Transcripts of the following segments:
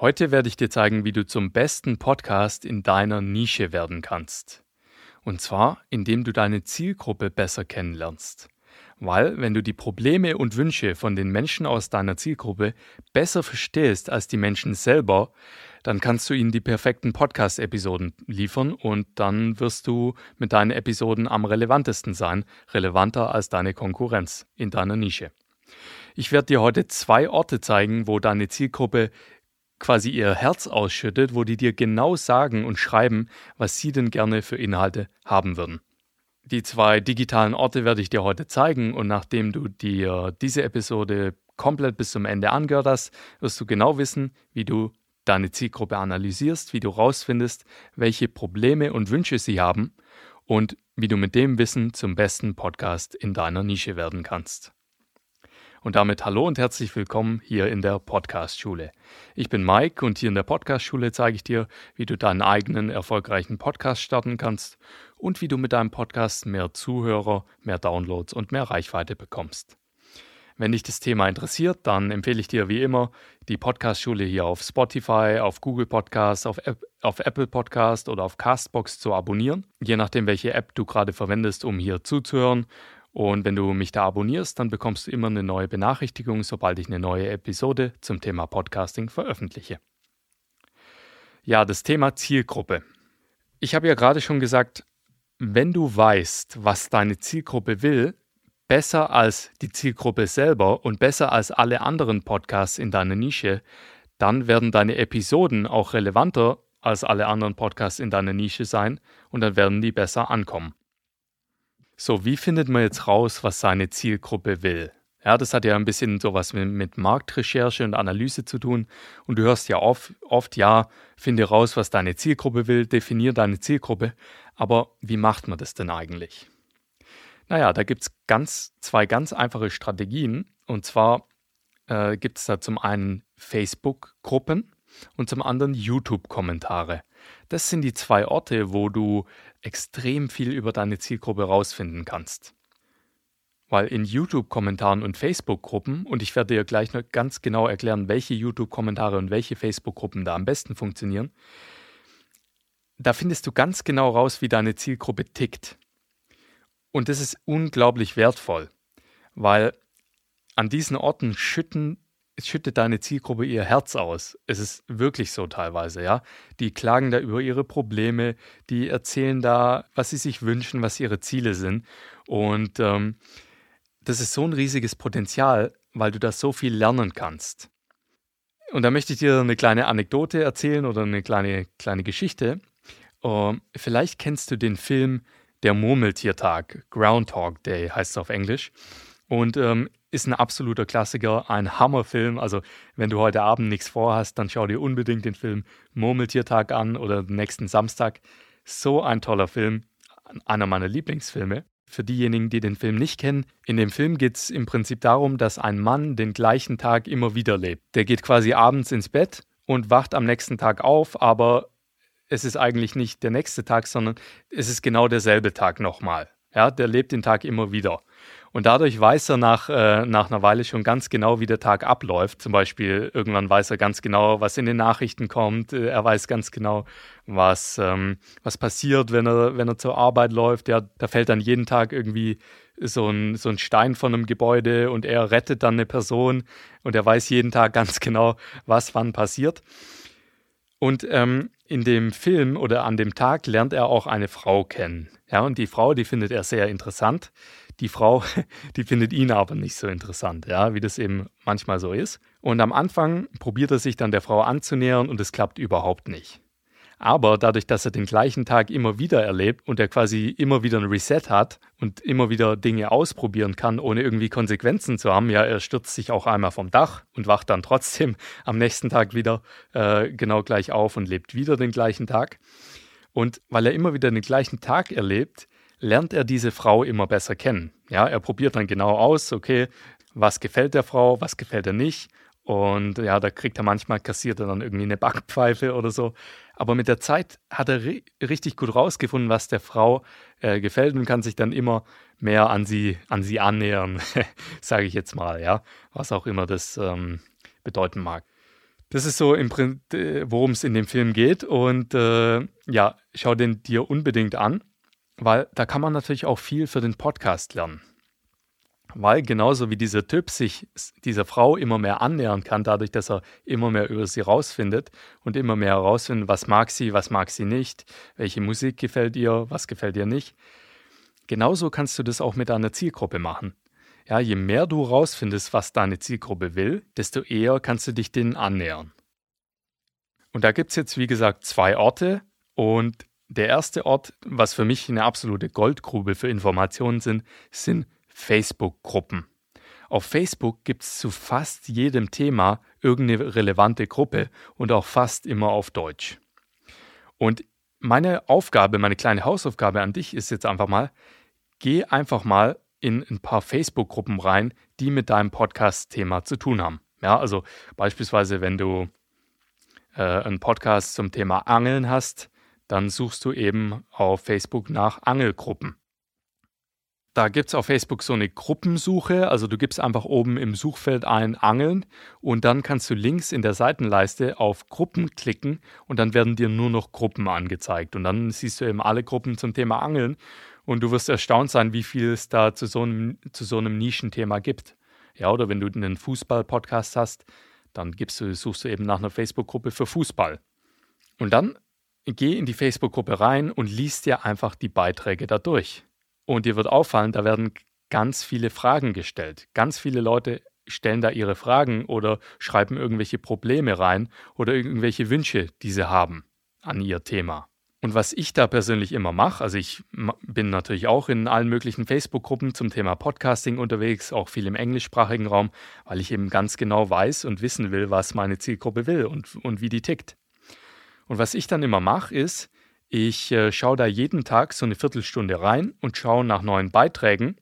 Heute werde ich dir zeigen, wie du zum besten Podcast in deiner Nische werden kannst. Und zwar, indem du deine Zielgruppe besser kennenlernst. Weil, wenn du die Probleme und Wünsche von den Menschen aus deiner Zielgruppe besser verstehst als die Menschen selber, dann kannst du ihnen die perfekten Podcast-Episoden liefern und dann wirst du mit deinen Episoden am relevantesten sein, relevanter als deine Konkurrenz in deiner Nische. Ich werde dir heute zwei Orte zeigen, wo deine Zielgruppe quasi ihr Herz ausschüttet, wo die dir genau sagen und schreiben, was sie denn gerne für Inhalte haben würden. Die zwei digitalen Orte werde ich dir heute zeigen und nachdem du dir diese Episode komplett bis zum Ende angehört hast, wirst du genau wissen, wie du deine Zielgruppe analysierst, wie du rausfindest, welche Probleme und Wünsche sie haben und wie du mit dem Wissen zum besten Podcast in deiner Nische werden kannst. Und damit hallo und herzlich willkommen hier in der Podcast-Schule. Ich bin Mike und hier in der Podcast-Schule zeige ich dir, wie du deinen eigenen erfolgreichen Podcast starten kannst und wie du mit deinem Podcast mehr Zuhörer, mehr Downloads und mehr Reichweite bekommst. Wenn dich das Thema interessiert, dann empfehle ich dir wie immer die Podcast-Schule hier auf Spotify, auf Google Podcast, auf, App, auf Apple Podcast oder auf Castbox zu abonnieren. Je nachdem, welche App du gerade verwendest, um hier zuzuhören und wenn du mich da abonnierst, dann bekommst du immer eine neue Benachrichtigung, sobald ich eine neue Episode zum Thema Podcasting veröffentliche. Ja, das Thema Zielgruppe. Ich habe ja gerade schon gesagt, wenn du weißt, was deine Zielgruppe will, besser als die Zielgruppe selber und besser als alle anderen Podcasts in deiner Nische, dann werden deine Episoden auch relevanter als alle anderen Podcasts in deiner Nische sein und dann werden die besser ankommen. So, wie findet man jetzt raus, was seine Zielgruppe will? Ja, das hat ja ein bisschen sowas mit, mit Marktrecherche und Analyse zu tun. Und du hörst ja oft, oft, ja, finde raus, was deine Zielgruppe will, definiere deine Zielgruppe. Aber wie macht man das denn eigentlich? Naja, da gibt es ganz, zwei ganz einfache Strategien. Und zwar äh, gibt es da zum einen Facebook-Gruppen und zum anderen YouTube-Kommentare. Das sind die zwei Orte, wo du extrem viel über deine Zielgruppe rausfinden kannst. Weil in YouTube-Kommentaren und Facebook-Gruppen, und ich werde dir gleich noch ganz genau erklären, welche YouTube-Kommentare und welche Facebook-Gruppen da am besten funktionieren, da findest du ganz genau raus, wie deine Zielgruppe tickt. Und das ist unglaublich wertvoll, weil an diesen Orten schütten schüttet deine Zielgruppe ihr Herz aus. Es ist wirklich so teilweise, ja. Die klagen da über ihre Probleme, die erzählen da, was sie sich wünschen, was ihre Ziele sind. Und ähm, das ist so ein riesiges Potenzial, weil du da so viel lernen kannst. Und da möchte ich dir eine kleine Anekdote erzählen oder eine kleine, kleine Geschichte. Uh, vielleicht kennst du den Film Der Murmeltiertag, Groundhog Day heißt es auf Englisch. Und ähm, ist ein absoluter Klassiker, ein Hammerfilm. Also, wenn du heute Abend nichts vorhast, dann schau dir unbedingt den Film Murmeltiertag an oder nächsten Samstag. So ein toller Film, einer meiner Lieblingsfilme. Für diejenigen, die den Film nicht kennen, in dem Film geht es im Prinzip darum, dass ein Mann den gleichen Tag immer wieder lebt. Der geht quasi abends ins Bett und wacht am nächsten Tag auf, aber es ist eigentlich nicht der nächste Tag, sondern es ist genau derselbe Tag nochmal. Ja, der lebt den Tag immer wieder. Und dadurch weiß er nach, äh, nach einer Weile schon ganz genau, wie der Tag abläuft. Zum Beispiel, irgendwann weiß er ganz genau, was in den Nachrichten kommt. Äh, er weiß ganz genau, was, ähm, was passiert, wenn er, wenn er zur Arbeit läuft. Ja, da fällt dann jeden Tag irgendwie so ein, so ein Stein von einem Gebäude und er rettet dann eine Person und er weiß jeden Tag ganz genau, was wann passiert. Und ähm, in dem Film oder an dem Tag lernt er auch eine Frau kennen. Ja, und die Frau, die findet er sehr interessant. Die Frau, die findet ihn aber nicht so interessant, ja, wie das eben manchmal so ist. Und am Anfang probiert er sich dann der Frau anzunähern und es klappt überhaupt nicht. Aber dadurch, dass er den gleichen Tag immer wieder erlebt und er quasi immer wieder ein Reset hat und immer wieder Dinge ausprobieren kann, ohne irgendwie Konsequenzen zu haben, ja, er stürzt sich auch einmal vom Dach und wacht dann trotzdem am nächsten Tag wieder äh, genau gleich auf und lebt wieder den gleichen Tag. Und weil er immer wieder den gleichen Tag erlebt, lernt er diese Frau immer besser kennen. Ja, er probiert dann genau aus, okay, was gefällt der Frau, was gefällt er nicht. Und ja, da kriegt er manchmal, kassiert er dann irgendwie eine Backpfeife oder so. Aber mit der Zeit hat er ri richtig gut rausgefunden, was der Frau äh, gefällt und kann sich dann immer mehr an sie, an sie annähern, sage ich jetzt mal, ja. Was auch immer das ähm, bedeuten mag. Das ist so, worum es in dem Film geht. Und äh, ja, schau den dir unbedingt an, weil da kann man natürlich auch viel für den Podcast lernen. Weil genauso wie dieser Typ sich dieser Frau immer mehr annähern kann, dadurch, dass er immer mehr über sie rausfindet und immer mehr herausfindet, was mag sie, was mag sie nicht, welche Musik gefällt ihr, was gefällt ihr nicht. Genauso kannst du das auch mit deiner Zielgruppe machen. Ja, je mehr du rausfindest, was deine Zielgruppe will, desto eher kannst du dich denen annähern. Und da gibt es jetzt, wie gesagt, zwei Orte. Und der erste Ort, was für mich eine absolute Goldgrube für Informationen sind, sind Facebook-Gruppen. Auf Facebook gibt es zu fast jedem Thema irgendeine relevante Gruppe und auch fast immer auf Deutsch. Und meine Aufgabe, meine kleine Hausaufgabe an dich ist jetzt einfach mal, geh einfach mal in ein paar Facebook-Gruppen rein, die mit deinem Podcast-Thema zu tun haben. Ja, also beispielsweise, wenn du äh, einen Podcast zum Thema Angeln hast, dann suchst du eben auf Facebook nach Angelgruppen. Da gibt es auf Facebook so eine Gruppensuche, also du gibst einfach oben im Suchfeld ein Angeln und dann kannst du links in der Seitenleiste auf Gruppen klicken und dann werden dir nur noch Gruppen angezeigt und dann siehst du eben alle Gruppen zum Thema Angeln und du wirst erstaunt sein, wie viel es da zu so einem, zu so einem Nischenthema gibt. Ja, oder wenn du einen Fußball-Podcast hast, dann gibst du, suchst du eben nach einer Facebook-Gruppe für Fußball. Und dann geh in die Facebook-Gruppe rein und liest dir einfach die Beiträge da durch. Und dir wird auffallen, da werden ganz viele Fragen gestellt. Ganz viele Leute stellen da ihre Fragen oder schreiben irgendwelche Probleme rein oder irgendwelche Wünsche, die sie haben an ihr Thema. Und was ich da persönlich immer mache, also ich bin natürlich auch in allen möglichen Facebook-Gruppen zum Thema Podcasting unterwegs, auch viel im englischsprachigen Raum, weil ich eben ganz genau weiß und wissen will, was meine Zielgruppe will und, und wie die tickt. Und was ich dann immer mache, ist, ich äh, schaue da jeden Tag so eine Viertelstunde rein und schaue nach neuen Beiträgen.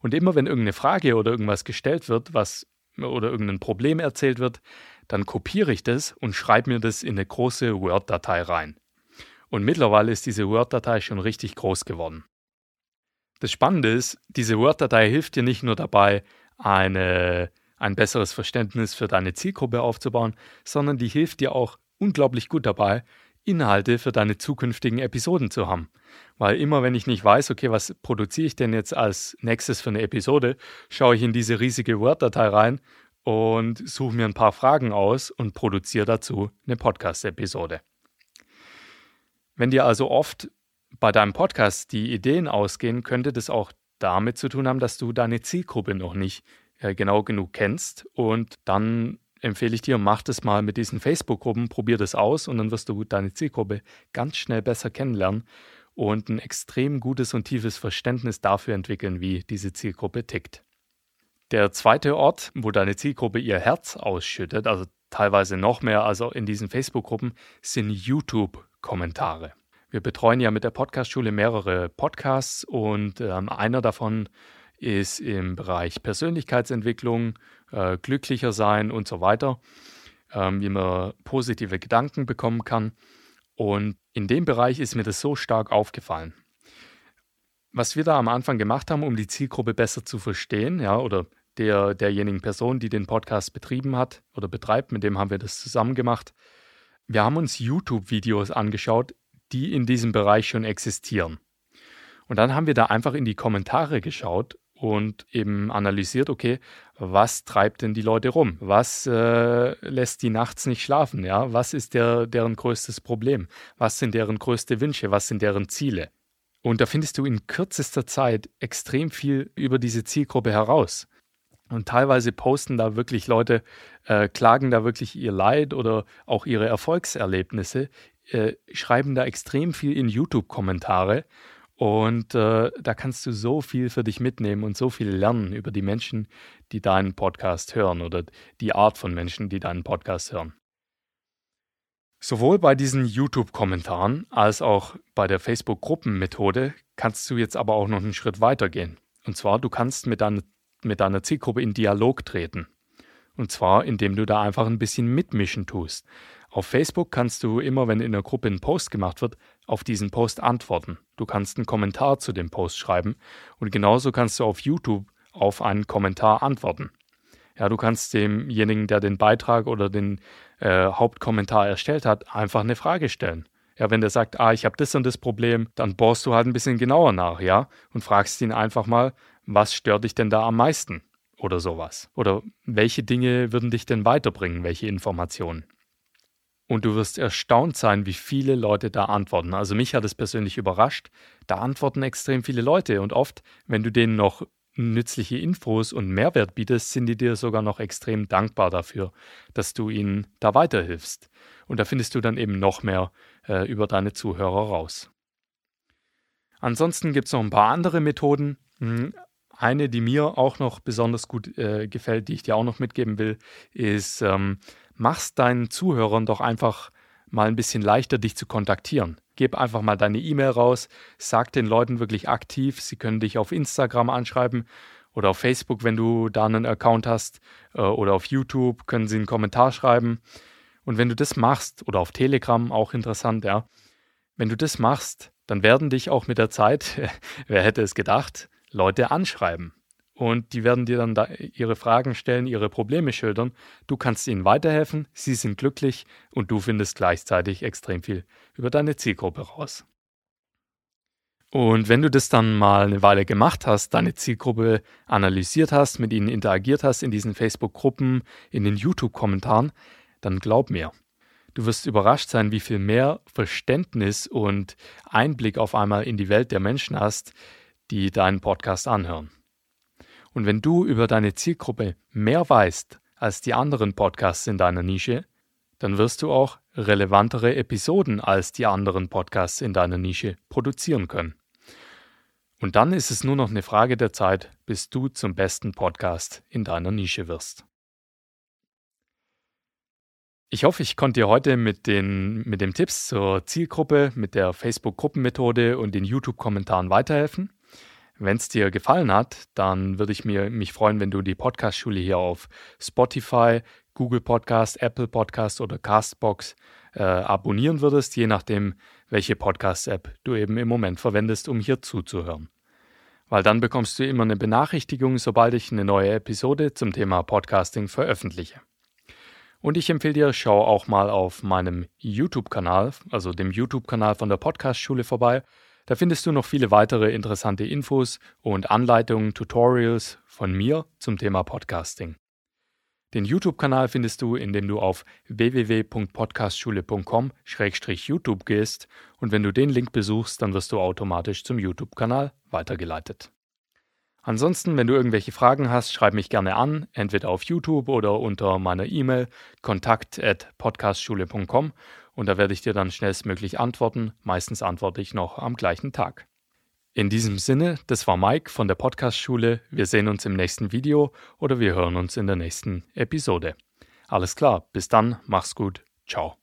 Und immer wenn irgendeine Frage oder irgendwas gestellt wird, was oder irgendein Problem erzählt wird, dann kopiere ich das und schreibe mir das in eine große Word-Datei rein. Und mittlerweile ist diese Word-Datei schon richtig groß geworden. Das Spannende ist, diese Word-Datei hilft dir nicht nur dabei, eine, ein besseres Verständnis für deine Zielgruppe aufzubauen, sondern die hilft dir auch unglaublich gut dabei, Inhalte für deine zukünftigen Episoden zu haben. Weil immer wenn ich nicht weiß, okay, was produziere ich denn jetzt als nächstes für eine Episode, schaue ich in diese riesige Word-Datei rein und suche mir ein paar Fragen aus und produziere dazu eine Podcast-Episode. Wenn dir also oft bei deinem Podcast die Ideen ausgehen, könnte das auch damit zu tun haben, dass du deine Zielgruppe noch nicht äh, genau genug kennst. Und dann empfehle ich dir, mach das mal mit diesen Facebook-Gruppen, probier das aus und dann wirst du deine Zielgruppe ganz schnell besser kennenlernen und ein extrem gutes und tiefes Verständnis dafür entwickeln, wie diese Zielgruppe tickt. Der zweite Ort, wo deine Zielgruppe ihr Herz ausschüttet, also teilweise noch mehr, also in diesen Facebook-Gruppen, sind YouTube Kommentare. Wir betreuen ja mit der Podcast-Schule mehrere Podcasts und ähm, einer davon ist im Bereich Persönlichkeitsentwicklung, äh, glücklicher sein und so weiter, ähm, wie man positive Gedanken bekommen kann. Und in dem Bereich ist mir das so stark aufgefallen. Was wir da am Anfang gemacht haben, um die Zielgruppe besser zu verstehen, ja, oder der, derjenigen Person, die den Podcast betrieben hat oder betreibt, mit dem haben wir das zusammen gemacht, wir haben uns YouTube-Videos angeschaut, die in diesem Bereich schon existieren. Und dann haben wir da einfach in die Kommentare geschaut und eben analysiert, okay, was treibt denn die Leute rum? Was äh, lässt die nachts nicht schlafen? Ja, was ist der, deren größtes Problem? Was sind deren größte Wünsche? Was sind deren Ziele? Und da findest du in kürzester Zeit extrem viel über diese Zielgruppe heraus. Und teilweise posten da wirklich Leute, äh, klagen da wirklich ihr Leid oder auch ihre Erfolgserlebnisse, äh, schreiben da extrem viel in YouTube-Kommentare. Und äh, da kannst du so viel für dich mitnehmen und so viel lernen über die Menschen, die deinen Podcast hören oder die Art von Menschen, die deinen Podcast hören. Sowohl bei diesen YouTube-Kommentaren als auch bei der Facebook-Gruppenmethode kannst du jetzt aber auch noch einen Schritt weiter gehen. Und zwar, du kannst mit deiner mit deiner Zielgruppe in Dialog treten. Und zwar, indem du da einfach ein bisschen mitmischen tust. Auf Facebook kannst du immer, wenn in der Gruppe ein Post gemacht wird, auf diesen Post antworten. Du kannst einen Kommentar zu dem Post schreiben und genauso kannst du auf YouTube auf einen Kommentar antworten. Ja, du kannst demjenigen, der den Beitrag oder den äh, Hauptkommentar erstellt hat, einfach eine Frage stellen. Ja, wenn der sagt, ah, ich habe das und das Problem, dann bohrst du halt ein bisschen genauer nach, ja, und fragst ihn einfach mal, was stört dich denn da am meisten? Oder sowas. Oder welche Dinge würden dich denn weiterbringen, welche Informationen? Und du wirst erstaunt sein, wie viele Leute da antworten. Also mich hat es persönlich überrascht. Da antworten extrem viele Leute und oft, wenn du denen noch nützliche Infos und Mehrwert bietest, sind die dir sogar noch extrem dankbar dafür, dass du ihnen da weiterhilfst. Und da findest du dann eben noch mehr äh, über deine Zuhörer raus. Ansonsten gibt es noch ein paar andere Methoden. Hm, eine, die mir auch noch besonders gut äh, gefällt, die ich dir auch noch mitgeben will, ist, ähm, mach's deinen Zuhörern doch einfach mal ein bisschen leichter, dich zu kontaktieren. Gib einfach mal deine E-Mail raus, sag den Leuten wirklich aktiv, sie können dich auf Instagram anschreiben oder auf Facebook, wenn du da einen Account hast, äh, oder auf YouTube können sie einen Kommentar schreiben. Und wenn du das machst, oder auf Telegram, auch interessant, ja, wenn du das machst, dann werden dich auch mit der Zeit, wer hätte es gedacht, Leute anschreiben und die werden dir dann da ihre Fragen stellen, ihre Probleme schildern. Du kannst ihnen weiterhelfen, sie sind glücklich und du findest gleichzeitig extrem viel über deine Zielgruppe raus. Und wenn du das dann mal eine Weile gemacht hast, deine Zielgruppe analysiert hast, mit ihnen interagiert hast in diesen Facebook-Gruppen, in den YouTube-Kommentaren, dann glaub mir, du wirst überrascht sein, wie viel mehr Verständnis und Einblick auf einmal in die Welt der Menschen hast, die deinen Podcast anhören. Und wenn du über deine Zielgruppe mehr weißt als die anderen Podcasts in deiner Nische, dann wirst du auch relevantere Episoden als die anderen Podcasts in deiner Nische produzieren können. Und dann ist es nur noch eine Frage der Zeit, bis du zum besten Podcast in deiner Nische wirst. Ich hoffe, ich konnte dir heute mit den, mit den Tipps zur Zielgruppe, mit der Facebook-Gruppenmethode und den YouTube-Kommentaren weiterhelfen. Wenn es dir gefallen hat, dann würde ich mir, mich freuen, wenn du die Podcast-Schule hier auf Spotify, Google Podcast, Apple Podcast oder Castbox äh, abonnieren würdest, je nachdem, welche Podcast-App du eben im Moment verwendest, um hier zuzuhören. Weil dann bekommst du immer eine Benachrichtigung, sobald ich eine neue Episode zum Thema Podcasting veröffentliche. Und ich empfehle dir, schau auch mal auf meinem YouTube-Kanal, also dem YouTube-Kanal von der Podcast-Schule vorbei. Da findest du noch viele weitere interessante Infos und Anleitungen, Tutorials von mir zum Thema Podcasting. Den YouTube-Kanal findest du, indem du auf www.podcastschule.com-youtube gehst und wenn du den Link besuchst, dann wirst du automatisch zum YouTube-Kanal weitergeleitet. Ansonsten, wenn du irgendwelche Fragen hast, schreib mich gerne an, entweder auf YouTube oder unter meiner E-Mail kontakt@podcastschule.com und da werde ich dir dann schnellstmöglich antworten. Meistens antworte ich noch am gleichen Tag. In diesem Sinne, das war Mike von der Podcast-Schule. Wir sehen uns im nächsten Video oder wir hören uns in der nächsten Episode. Alles klar, bis dann, mach's gut, ciao.